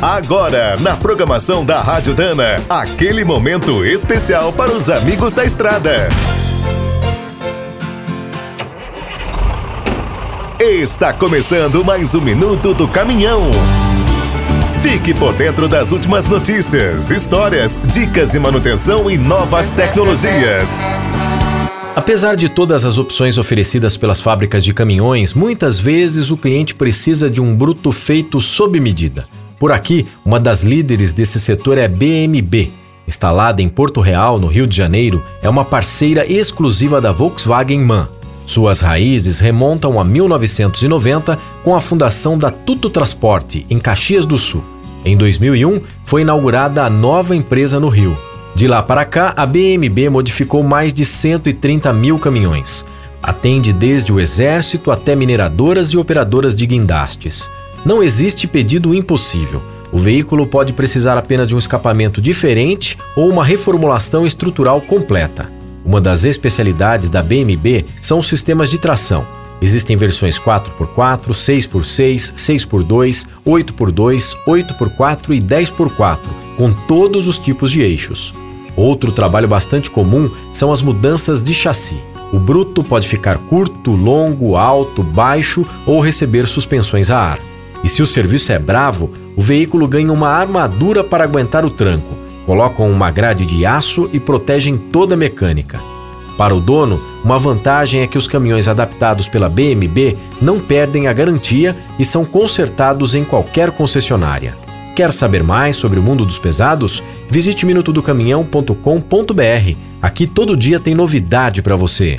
Agora, na programação da Rádio Dana, aquele momento especial para os amigos da estrada. Está começando mais um minuto do caminhão. Fique por dentro das últimas notícias, histórias, dicas de manutenção e novas tecnologias. Apesar de todas as opções oferecidas pelas fábricas de caminhões, muitas vezes o cliente precisa de um bruto feito sob medida. Por aqui, uma das líderes desse setor é BMB. Instalada em Porto Real, no Rio de Janeiro, é uma parceira exclusiva da Volkswagen MAN. Suas raízes remontam a 1990 com a fundação da Tuto Transporte, em Caxias do Sul. Em 2001, foi inaugurada a nova empresa no Rio. De lá para cá, a BMB modificou mais de 130 mil caminhões. Atende desde o exército até mineradoras e operadoras de guindastes. Não existe pedido impossível. O veículo pode precisar apenas de um escapamento diferente ou uma reformulação estrutural completa. Uma das especialidades da BMB são os sistemas de tração. Existem versões 4x4, 6x6, 6x2, 8x2, 8x4 e 10x4, com todos os tipos de eixos. Outro trabalho bastante comum são as mudanças de chassi. O bruto pode ficar curto, longo, alto, baixo ou receber suspensões a ar. E se o serviço é bravo, o veículo ganha uma armadura para aguentar o tranco, colocam uma grade de aço e protegem toda a mecânica. Para o dono, uma vantagem é que os caminhões adaptados pela BMB não perdem a garantia e são consertados em qualquer concessionária. Quer saber mais sobre o mundo dos pesados? Visite minutodocaminhão.com.br. Aqui todo dia tem novidade para você.